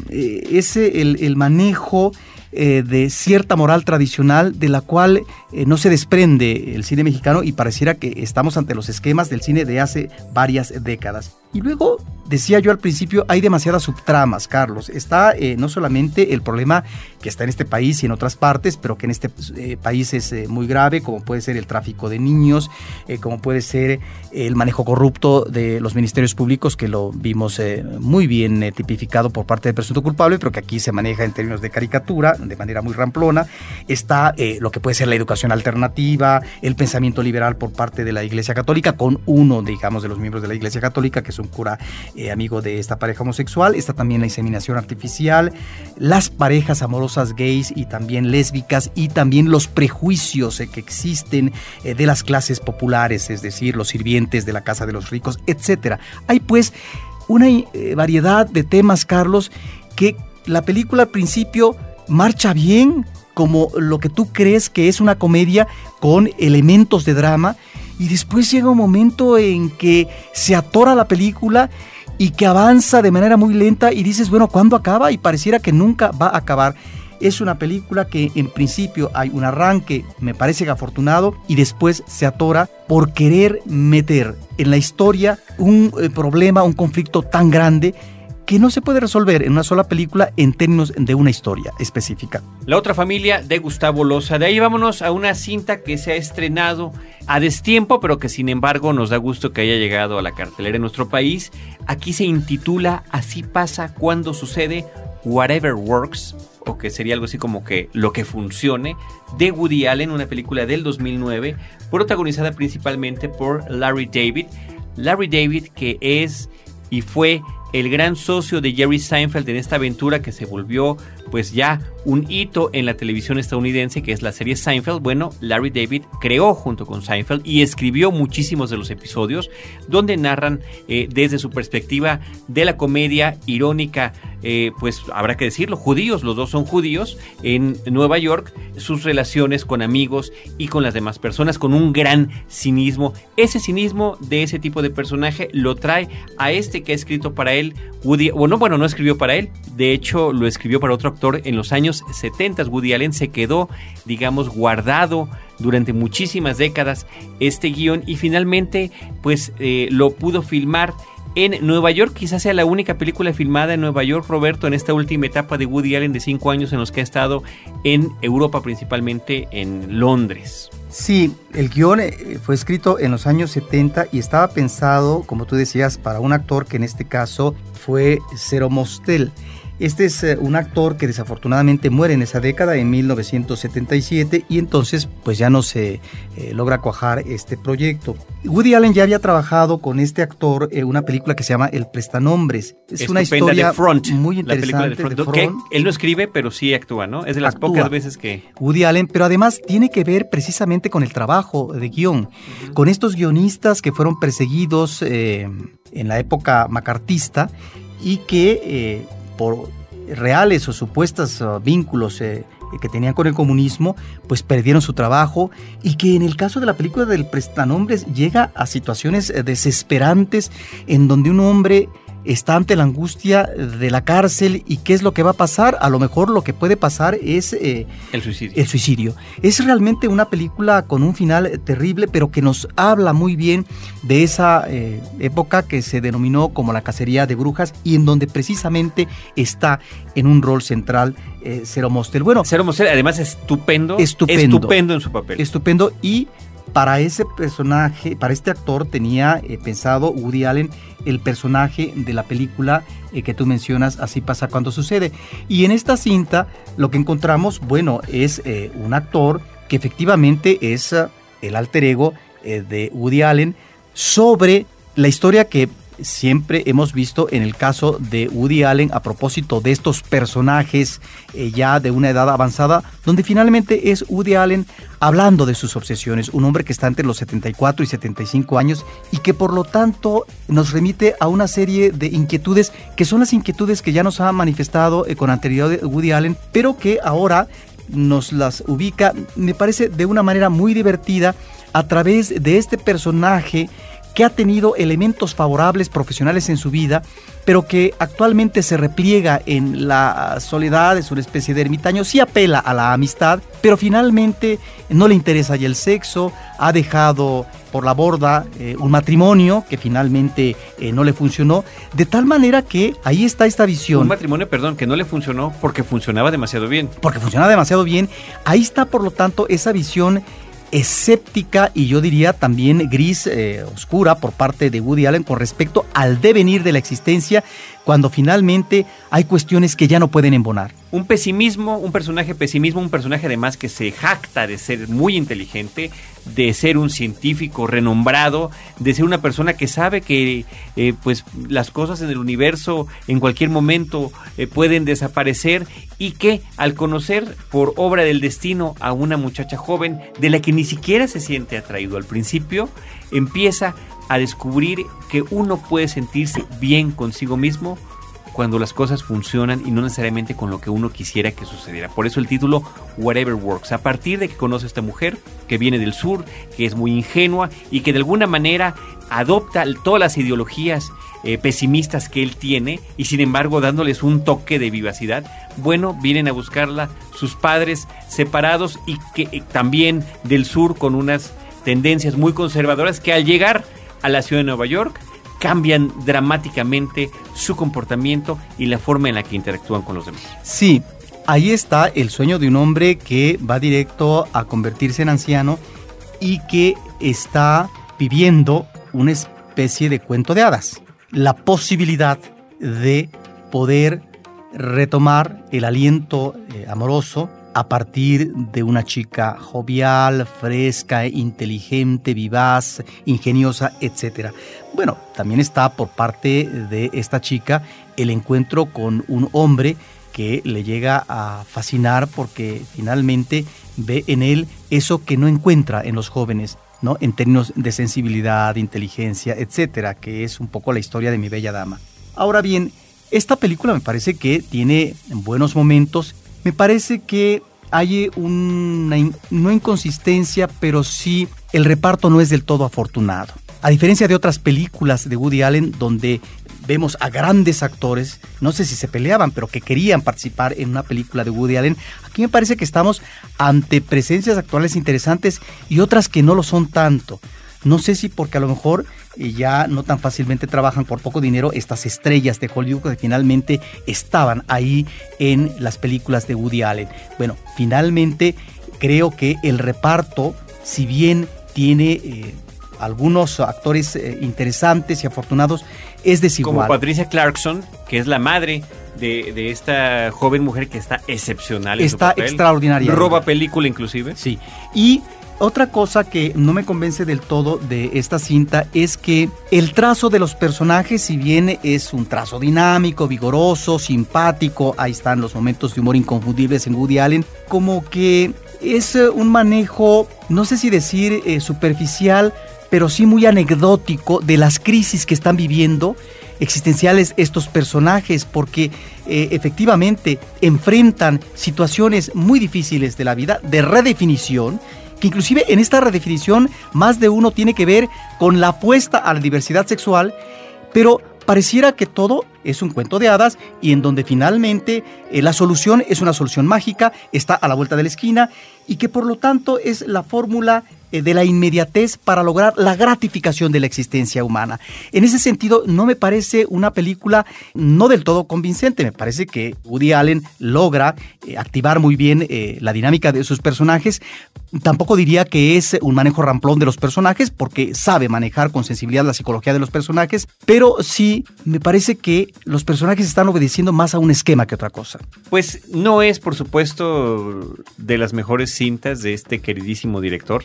es el, el manejo eh, de cierta moral tradicional de la cual eh, no se desprende el cine mexicano y pareciera que estamos ante los esquemas del cine de hace varias décadas. Y luego, decía yo al principio, hay demasiadas subtramas, Carlos. Está eh, no solamente el problema que está en este país y en otras partes, pero que en este eh, país es eh, muy grave, como puede ser el tráfico de niños, como puede ser el manejo corrupto de los ministerios públicos, que lo vimos muy bien tipificado por parte del presunto culpable, pero que aquí se maneja en términos de caricatura, de manera muy ramplona. Está lo que puede ser la educación alternativa, el pensamiento liberal por parte de la Iglesia Católica, con uno, digamos, de los miembros de la Iglesia Católica, que es un cura eh, amigo de esta pareja homosexual. Está también la inseminación artificial, las parejas amorosas gays y también lésbicas y también los prejuicios eh, que existen eh, de las clases populares, es decir, los sirvientes de la casa de los ricos, etc. Hay pues una variedad de temas, Carlos, que la película al principio marcha bien, como lo que tú crees que es una comedia con elementos de drama y después llega un momento en que se atora la película y que avanza de manera muy lenta y dices, bueno, ¿cuándo acaba? Y pareciera que nunca va a acabar. Es una película que en principio hay un arranque, me parece que afortunado, y después se atora por querer meter en la historia un eh, problema, un conflicto tan grande que no se puede resolver en una sola película en términos de una historia específica. La otra familia de Gustavo Loza. De ahí vámonos a una cinta que se ha estrenado a destiempo, pero que sin embargo nos da gusto que haya llegado a la cartelera en nuestro país. Aquí se intitula Así pasa cuando sucede Whatever Works, o que sería algo así como que lo que funcione, de Woody Allen, una película del 2009, protagonizada principalmente por Larry David. Larry David que es y fue el gran socio de Jerry Seinfeld en esta aventura que se volvió pues ya un hito en la televisión estadounidense que es la serie Seinfeld. Bueno, Larry David creó junto con Seinfeld y escribió muchísimos de los episodios donde narran eh, desde su perspectiva de la comedia irónica, eh, pues habrá que decirlo, judíos, los dos son judíos, en Nueva York, sus relaciones con amigos y con las demás personas con un gran cinismo. Ese cinismo de ese tipo de personaje lo trae a este que ha escrito para él Woody, bueno, bueno, no escribió para él, de hecho lo escribió para otro actor en los años 70. Woody Allen se quedó, digamos, guardado durante muchísimas décadas este guion y finalmente pues eh, lo pudo filmar en Nueva York. Quizás sea la única película filmada en Nueva York, Roberto, en esta última etapa de Woody Allen de cinco años en los que ha estado en Europa, principalmente en Londres. Sí, el guion eh, fue escrito en los años 70 y estaba pensado, como tú decías, para un actor que en este caso fue Cero Mostel. Este es eh, un actor que desafortunadamente muere en esa década, en 1977, y entonces pues ya no se eh, logra cuajar este proyecto. Woody Allen ya había trabajado con este actor en una película que se llama El Prestanombres. Es una historia muy interesante. él no escribe, pero sí actúa, ¿no? Es de las pocas veces que... Woody Allen, pero además tiene que ver precisamente con el trabajo de guion, con estos guionistas que fueron perseguidos eh, en la época macartista y que por reales o supuestos uh, vínculos eh, que tenían con el comunismo, pues perdieron su trabajo y que en el caso de la película del prestanombres llega a situaciones eh, desesperantes en donde un hombre está ante la angustia de la cárcel y qué es lo que va a pasar. A lo mejor lo que puede pasar es eh, el, suicidio. el suicidio. Es realmente una película con un final terrible, pero que nos habla muy bien de esa eh, época que se denominó como la cacería de brujas y en donde precisamente está en un rol central eh, Cero Mostel. Bueno, Cero Mostel además estupendo, estupendo, estupendo en su papel. Estupendo y para ese personaje, para este actor tenía eh, pensado Woody Allen el personaje de la película eh, que tú mencionas, Así pasa cuando sucede. Y en esta cinta lo que encontramos, bueno, es eh, un actor que efectivamente es el alter ego de Woody Allen sobre la historia que siempre hemos visto en el caso de Woody Allen a propósito de estos personajes eh, ya de una edad avanzada, donde finalmente es Woody Allen hablando de sus obsesiones, un hombre que está entre los 74 y 75 años y que por lo tanto nos remite a una serie de inquietudes que son las inquietudes que ya nos ha manifestado eh, con anterioridad Woody Allen, pero que ahora nos las ubica, me parece, de una manera muy divertida a través de este personaje que ha tenido elementos favorables profesionales en su vida, pero que actualmente se repliega en la soledad, es una especie de ermitaño, sí apela a la amistad, pero finalmente no le interesa ya el sexo, ha dejado por la borda eh, un matrimonio que finalmente eh, no le funcionó, de tal manera que ahí está esta visión. Un matrimonio, perdón, que no le funcionó porque funcionaba demasiado bien. Porque funcionaba demasiado bien. Ahí está, por lo tanto, esa visión escéptica y yo diría también gris eh, oscura por parte de Woody Allen con respecto al devenir de la existencia cuando finalmente hay cuestiones que ya no pueden embonar. Un pesimismo, un personaje pesimismo, un personaje además que se jacta de ser muy inteligente, de ser un científico renombrado, de ser una persona que sabe que eh, pues las cosas en el universo en cualquier momento eh, pueden desaparecer y que al conocer por obra del destino a una muchacha joven de la que ni siquiera se siente atraído al principio, empieza a descubrir que uno puede sentirse bien consigo mismo cuando las cosas funcionan y no necesariamente con lo que uno quisiera que sucediera. Por eso el título Whatever Works. A partir de que conoce a esta mujer que viene del sur, que es muy ingenua y que de alguna manera adopta todas las ideologías eh, pesimistas que él tiene y sin embargo dándoles un toque de vivacidad, bueno, vienen a buscarla sus padres separados y que eh, también del sur con unas tendencias muy conservadoras que al llegar a la ciudad de Nueva York, cambian dramáticamente su comportamiento y la forma en la que interactúan con los demás. Sí, ahí está el sueño de un hombre que va directo a convertirse en anciano y que está viviendo una especie de cuento de hadas. La posibilidad de poder retomar el aliento eh, amoroso a partir de una chica jovial, fresca, inteligente, vivaz, ingeniosa, etc. Bueno, también está por parte de esta chica el encuentro con un hombre que le llega a fascinar porque finalmente ve en él eso que no encuentra en los jóvenes, ¿no? En términos de sensibilidad, inteligencia, etcétera, que es un poco la historia de mi bella dama. Ahora bien, esta película me parece que tiene buenos momentos me parece que hay una no inconsistencia, pero sí el reparto no es del todo afortunado. A diferencia de otras películas de Woody Allen donde vemos a grandes actores, no sé si se peleaban, pero que querían participar en una película de Woody Allen, aquí me parece que estamos ante presencias actuales interesantes y otras que no lo son tanto. No sé si porque a lo mejor eh, ya no tan fácilmente trabajan por poco dinero estas estrellas de Hollywood que finalmente estaban ahí en las películas de Woody Allen. Bueno, finalmente creo que el reparto, si bien tiene eh, algunos actores eh, interesantes y afortunados, es desigual. Como Patricia Clarkson, que es la madre de, esta joven mujer que está excepcional. está extraordinaria. Roba película inclusive. Sí. Y otra cosa que no me convence del todo de esta cinta es que el trazo de los personajes, si bien es un trazo dinámico, vigoroso, simpático, ahí están los momentos de humor inconfundibles en Woody Allen, como que es eh, un manejo, no sé si decir eh, superficial, pero sí muy anecdótico de las crisis que están viviendo existenciales estos personajes porque eh, efectivamente enfrentan situaciones muy difíciles de la vida, de redefinición que inclusive en esta redefinición más de uno tiene que ver con la apuesta a la diversidad sexual, pero pareciera que todo es un cuento de hadas y en donde finalmente eh, la solución es una solución mágica, está a la vuelta de la esquina y que por lo tanto es la fórmula eh, de la inmediatez para lograr la gratificación de la existencia humana. En ese sentido, no me parece una película no del todo convincente. Me parece que Woody Allen logra eh, activar muy bien la dinámica de sus personajes. Tampoco diría que es un manejo ramplón de los personajes, porque sabe manejar con sensibilidad la psicología de los personajes, pero sí me parece que los personajes están obedeciendo más a un esquema que otra cosa. Pues no es, por supuesto, de las mejores cintas de este queridísimo director.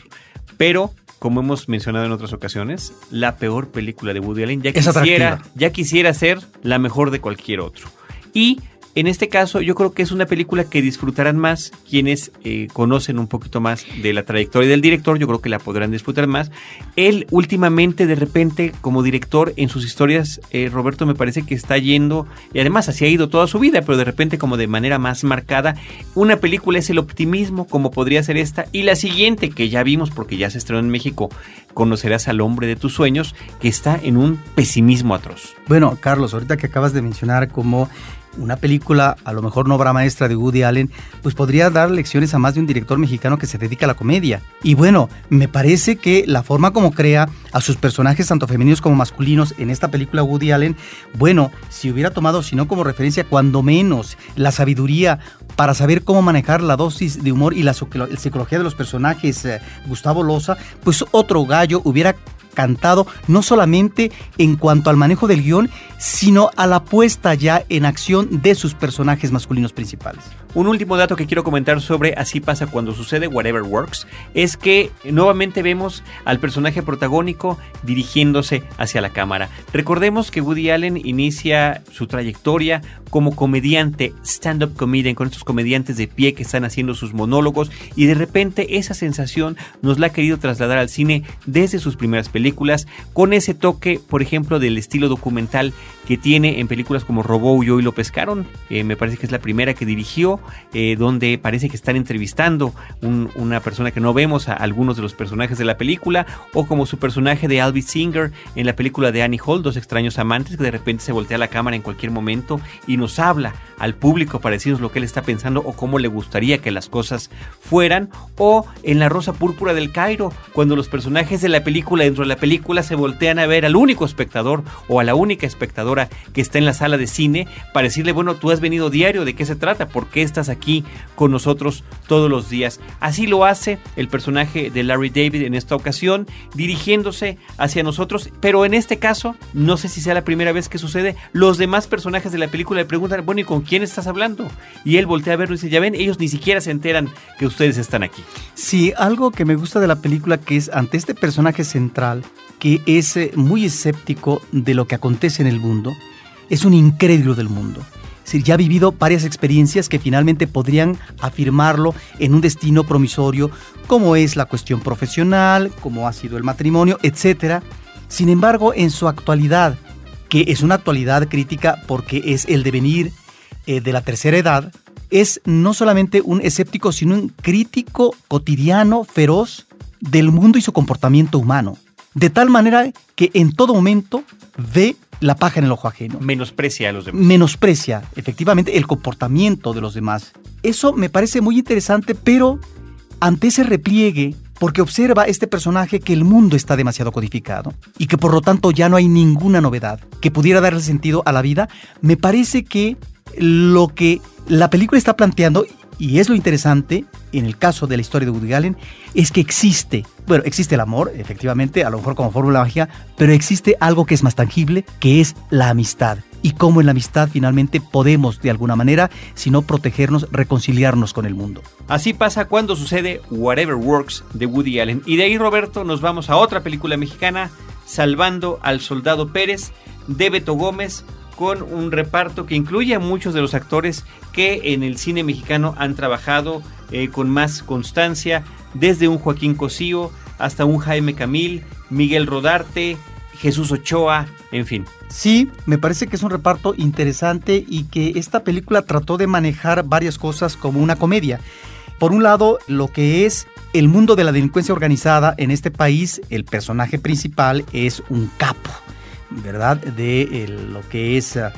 Pero, como hemos mencionado en otras ocasiones, la peor película de Woody Allen ya quisiera, ya quisiera ser la mejor de cualquier otro. Y en este caso, yo creo que es una película que disfrutarán más quienes eh, conocen un poquito más de la trayectoria del director. Yo creo que la podrán disfrutar más. Él, últimamente, de repente, como director, en sus historias, eh, Roberto, me parece que está yendo, y además así ha ido toda su vida, pero de repente, como de manera más marcada. Una película es el optimismo, como podría ser esta, y la siguiente, que ya vimos porque ya se estrenó en México, conocerás al hombre de tus sueños, que está en un pesimismo atroz. Bueno, Carlos, ahorita que acabas de mencionar como una película, a lo mejor no obra maestra de Woody Allen, pues podría dar lecciones a más de un director mexicano que se dedica a la comedia. Y bueno, me parece que la forma como crea a sus personajes, tanto femeninos como masculinos, en esta película Woody Allen, bueno, si hubiera tomado, si no como referencia, cuando menos, la sabiduría para saber cómo manejar la dosis de humor y la psicología de los personajes, eh, Gustavo Loza, pues otro gallo hubiera cantado, no solamente en cuanto al manejo del guion, sino a la puesta ya en acción de sus personajes masculinos principales. Un último dato que quiero comentar sobre Así pasa cuando sucede, Whatever Works, es que nuevamente vemos al personaje protagónico dirigiéndose hacia la cámara. Recordemos que Woody Allen inicia su trayectoria como comediante, stand-up comedian, con estos comediantes de pie que están haciendo sus monólogos y de repente esa sensación nos la ha querido trasladar al cine desde sus primeras películas, con ese toque, por ejemplo, del estilo documental que tiene en películas como Robó, y lo pescaron, me parece que es la primera que dirigió, eh, donde parece que están entrevistando una persona que no vemos a algunos de los personajes de la película, o como su personaje de Alvis Singer en la película de Annie Hall, Dos extraños amantes, que de repente se voltea la cámara en cualquier momento y nos habla al público para decirnos lo que él está pensando o cómo le gustaría que las cosas fueran, o en La Rosa Púrpura del Cairo, cuando los personajes de la película dentro de la película se voltean a ver al único espectador o a la única espectadora que está en la sala de cine para decirle, bueno, tú has venido diario, ¿de qué se trata? ¿Por qué estás aquí con nosotros todos los días? Así lo hace el personaje de Larry David en esta ocasión, dirigiéndose hacia nosotros, pero en este caso, no sé si sea la primera vez que sucede, los demás personajes de la película le preguntan, bueno, ¿y con quién estás hablando? Y él voltea a verlo y dice, ya ven, ellos ni siquiera se enteran que ustedes están aquí. Sí, algo que me gusta de la película que es ante este personaje central, que es eh, muy escéptico de lo que acontece en el mundo, es un incrédulo del mundo. Decir, ya ha vivido varias experiencias que finalmente podrían afirmarlo en un destino promisorio, como es la cuestión profesional, como ha sido el matrimonio, etc. Sin embargo, en su actualidad, que es una actualidad crítica porque es el devenir eh, de la tercera edad, es no solamente un escéptico, sino un crítico cotidiano, feroz del mundo y su comportamiento humano. De tal manera que en todo momento ve la paja en el ojo ajeno. Menosprecia a los demás. Menosprecia, efectivamente, el comportamiento de los demás. Eso me parece muy interesante, pero ante ese repliegue, porque observa este personaje que el mundo está demasiado codificado y que por lo tanto ya no hay ninguna novedad que pudiera darle sentido a la vida, me parece que lo que la película está planteando, y es lo interesante en el caso de la historia de Woody Allen, es que existe, bueno, existe el amor, efectivamente, a lo mejor como fórmula mágica, pero existe algo que es más tangible, que es la amistad. Y cómo en la amistad finalmente podemos, de alguna manera, si no protegernos, reconciliarnos con el mundo. Así pasa cuando sucede Whatever Works de Woody Allen. Y de ahí, Roberto, nos vamos a otra película mexicana, Salvando al Soldado Pérez, de Beto Gómez, con un reparto que incluye a muchos de los actores que en el cine mexicano han trabajado eh, con más constancia, desde un Joaquín Cosío hasta un Jaime Camil, Miguel Rodarte, Jesús Ochoa, en fin. Sí, me parece que es un reparto interesante y que esta película trató de manejar varias cosas como una comedia. Por un lado, lo que es el mundo de la delincuencia organizada en este país, el personaje principal es un capo ¿verdad? De lo que es eh,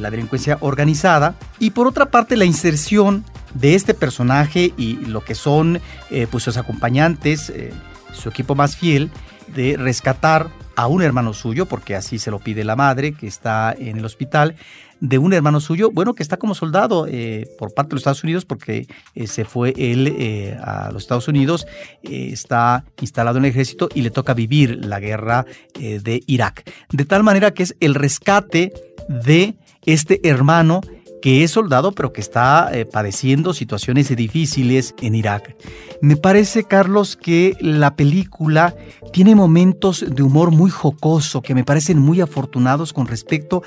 la delincuencia organizada. Y por otra parte, la inserción de este personaje y lo que son eh, pues sus acompañantes, eh, su equipo más fiel, de rescatar a un hermano suyo, porque así se lo pide la madre que está en el hospital, de un hermano suyo, bueno, que está como soldado eh, por parte de los Estados Unidos, porque se fue él a los Estados Unidos, está instalado en el ejército y le toca vivir la guerra de Irak. De tal manera que es el rescate de este hermano que es soldado pero que está padeciendo situaciones difíciles en Irak. Me parece, Carlos, que la película tiene momentos de humor muy jocoso que me parecen muy afortunados con respecto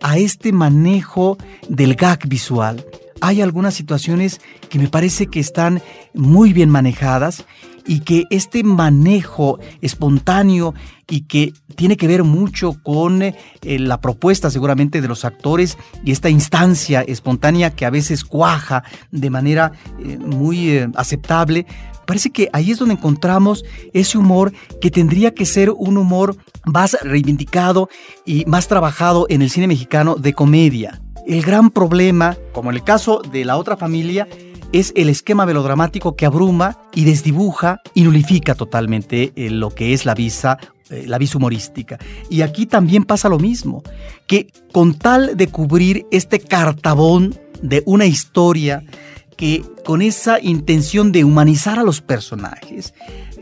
a este manejo del gag visual. Hay algunas situaciones que me parece que están muy bien manejadas y que este manejo espontáneo y que tiene que ver mucho con eh, la propuesta seguramente de los actores y esta instancia espontánea que a veces cuaja de manera eh, muy eh, aceptable, parece que ahí es donde encontramos ese humor que tendría que ser un humor más reivindicado y más trabajado en el cine mexicano de comedia. El gran problema, como en el caso de la otra familia, es el esquema melodramático que abruma y desdibuja y nulifica totalmente lo que es la visa la visa humorística. Y aquí también pasa lo mismo, que con tal de cubrir este cartabón de una historia que con esa intención de humanizar a los personajes,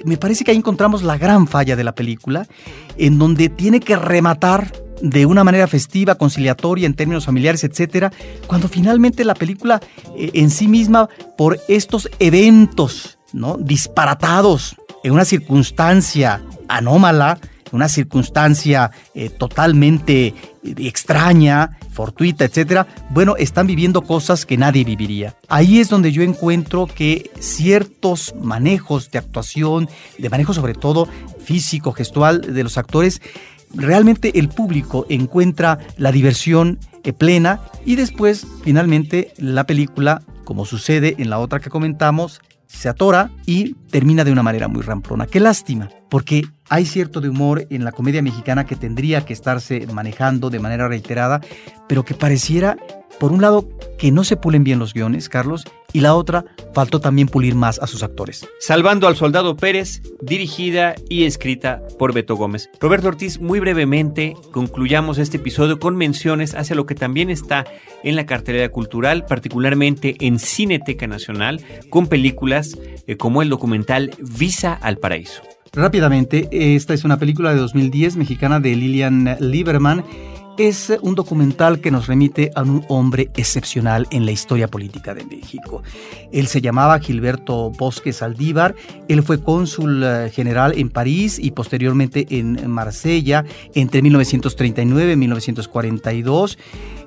me parece que ahí encontramos la gran falla de la película, en donde tiene que rematar de una manera festiva, conciliatoria en términos familiares, etcétera, cuando finalmente la película eh, en sí misma, por estos eventos ¿no? disparatados en una circunstancia anómala, una circunstancia eh, totalmente eh, extraña, fortuita, etcétera, bueno, están viviendo cosas que nadie viviría. Ahí es donde yo encuentro que ciertos manejos de actuación, de manejo sobre todo físico, gestual de los actores, realmente el público encuentra la diversión eh, plena y después finalmente la película, como sucede en la otra que comentamos, se atora y termina de una manera muy ramplona. Qué lástima, porque hay cierto de humor en la comedia mexicana que tendría que estarse manejando de manera reiterada, pero que pareciera, por un lado, que no se pulen bien los guiones, Carlos, y la otra, faltó también pulir más a sus actores. Salvando al Soldado Pérez, dirigida y escrita por Beto Gómez. Roberto Ortiz, muy brevemente concluyamos este episodio con menciones hacia lo que también está en la cartelera cultural, particularmente en Cineteca Nacional, con películas eh, como el documental Visa al Paraíso. Rápidamente, esta es una película de 2010 mexicana de Lilian Lieberman es un documental que nos remite a un hombre excepcional en la historia política de México. Él se llamaba Gilberto Bosque Saldívar, él fue cónsul eh, general en París y posteriormente en Marsella entre 1939 y 1942.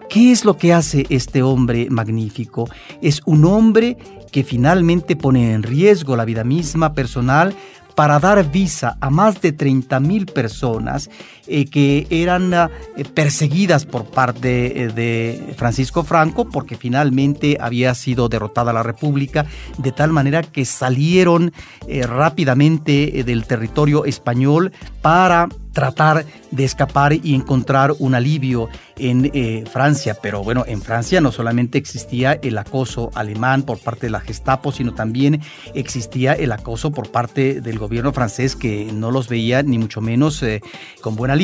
¿Qué es lo que hace este hombre magnífico? Es un hombre que finalmente pone en riesgo la vida misma personal para dar visa a más de 30 mil personas eh, que eran eh, perseguidas por parte eh, de Francisco Franco porque finalmente había sido derrotada la República de tal manera que salieron rápidamente del territorio español para tratar de escapar y encontrar un alivio en Francia. Pero bueno, en Francia no solamente existía el acoso alemán por parte de la Gestapo, sino también existía el acoso por parte del gobierno francés que no los veía ni mucho menos con buena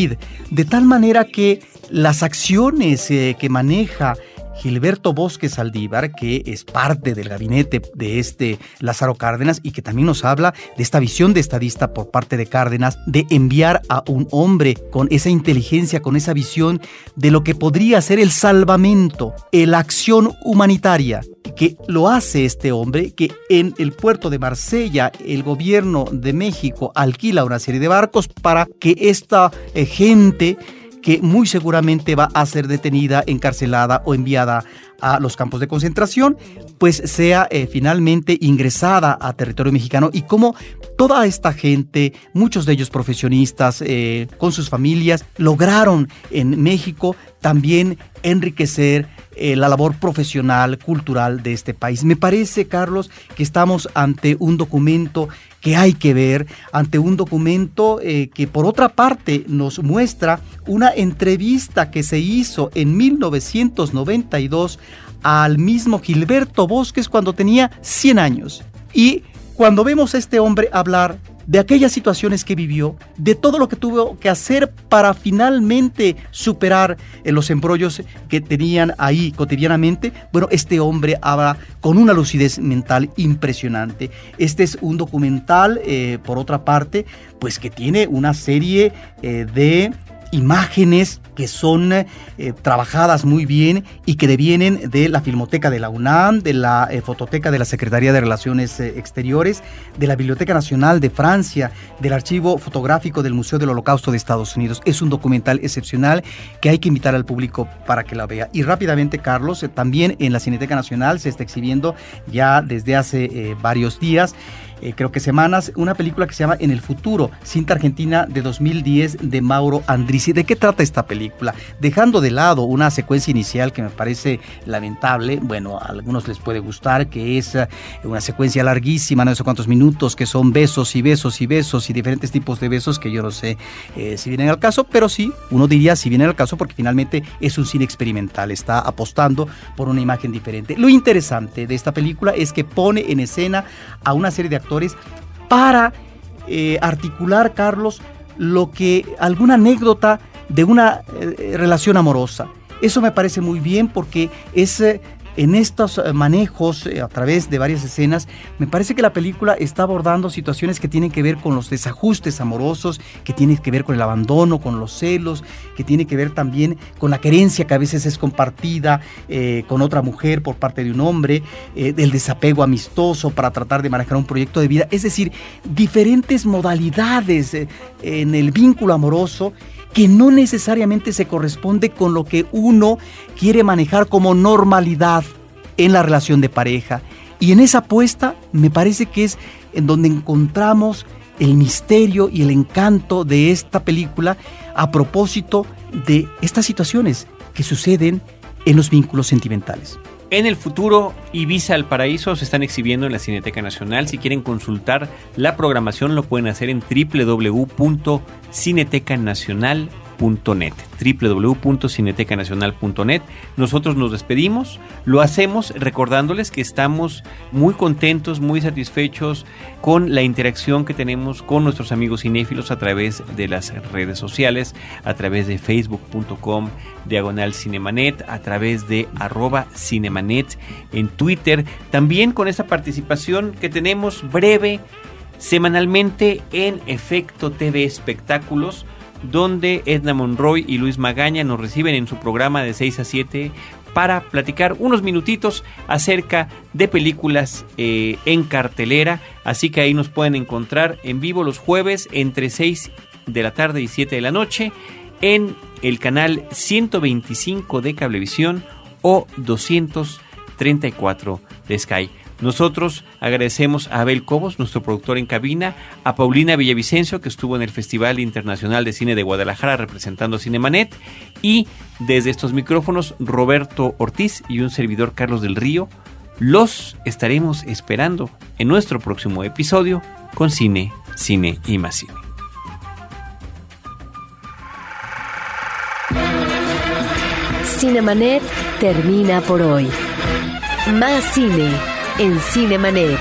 De tal manera que las acciones eh, que maneja Gilberto Bosque Saldívar, que es parte del gabinete de este Lázaro Cárdenas y que también nos habla de esta visión de estadista por parte de Cárdenas de enviar a un hombre con esa inteligencia, con esa visión de lo que podría ser el salvamento, la acción humanitaria que lo hace este hombre, que en el puerto de Marsella el gobierno de México alquila una serie de barcos para que esta eh, gente que muy seguramente va a ser detenida, encarcelada o enviada a los campos de concentración, pues sea eh, finalmente ingresada a territorio mexicano. Y como toda esta gente, muchos de ellos profesionistas eh, con sus familias, lograron en México también enriquecer eh, la labor profesional, cultural de este país. Me parece, Carlos, que estamos ante un documento que hay que ver, ante un documento eh, que por otra parte nos muestra una entrevista que se hizo en 1992 al mismo Gilberto Bosques cuando tenía 100 años. Y cuando vemos a este hombre hablar de aquellas situaciones que vivió, de todo lo que tuvo que hacer para finalmente superar eh, los embrollos que tenían ahí cotidianamente, bueno, este hombre habla con una lucidez mental impresionante. Este es un documental, eh, por otra parte, pues que tiene una serie eh, de imágenes que son eh, trabajadas muy bien y que devienen de la Filmoteca de la UNAM, de la eh, Fototeca de la Secretaría de Relaciones eh, Exteriores, de la Biblioteca Nacional de Francia, del Archivo Fotográfico del Museo del Holocausto de Estados Unidos. Es un documental excepcional que hay que invitar al público para que la vea. Y rápidamente, Carlos, también en la Cineteca Nacional se está exhibiendo ya desde hace varios días eh, creo que semanas, una película que se llama En el futuro, cinta argentina de 2010 de Mauro Andrisi. ¿De qué trata esta película? Dejando de lado una secuencia inicial que me parece lamentable, bueno, a algunos les puede gustar, que es eh, una secuencia larguísima, no sé cuántos minutos, que son besos y besos y besos y diferentes tipos de besos que yo no sé eh, si vienen al caso, pero sí, uno diría si vienen al caso porque finalmente es un cine experimental, está apostando por una imagen diferente. Lo interesante de esta película es que pone en escena a una serie de para eh, articular, Carlos, lo que alguna anécdota de una eh, relación amorosa. Eso me parece muy bien porque es eh, en estos eh, manejos eh, a través de varias escenas, me parece que la película está abordando situaciones que tienen que ver con los desajustes amorosos, que tienen que ver con el abandono, con los celos, que tiene que ver también con la querencia que a veces es compartida eh, con otra mujer por parte de un hombre, del desapego amistoso para tratar de manejar un proyecto de vida, es decir, diferentes modalidades en el vínculo amoroso que no necesariamente se corresponde con lo que uno quiere manejar como normalidad en la relación de pareja. Y en esa apuesta me parece que es en donde encontramos el misterio y el encanto de esta película a propósito de estas situaciones que suceden en los vínculos sentimentales. En el futuro, Ibiza al Paraíso se están exhibiendo en la Cineteca Nacional. Si quieren consultar la programación, lo pueden hacer en www.cinetecanacional.com www.cinetecanacional.net www.cinetecanacional.net Nosotros nos despedimos, lo hacemos recordándoles que estamos muy contentos, muy satisfechos con la interacción que tenemos con nuestros amigos cinéfilos a través de las redes sociales, a través de facebook.com diagonal cinemanet, a través de arroba cinemanet en Twitter, también con esa participación que tenemos breve semanalmente en Efecto TV Espectáculos donde Edna Monroy y Luis Magaña nos reciben en su programa de 6 a 7 para platicar unos minutitos acerca de películas eh, en cartelera. Así que ahí nos pueden encontrar en vivo los jueves entre 6 de la tarde y 7 de la noche en el canal 125 de Cablevisión o 234 de Sky. Nosotros agradecemos a Abel Cobos, nuestro productor en cabina, a Paulina Villavicencio, que estuvo en el Festival Internacional de Cine de Guadalajara representando Cinemanet, y desde estos micrófonos, Roberto Ortiz y un servidor Carlos del Río, los estaremos esperando en nuestro próximo episodio con Cine, Cine y más Cine. Cinemanet termina por hoy. Más cine en Cinemanet.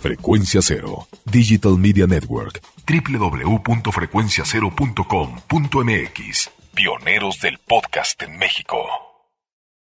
Frecuencia Cero, Digital Media Network, www.frecuenciacero.com.mx, pioneros del podcast en México.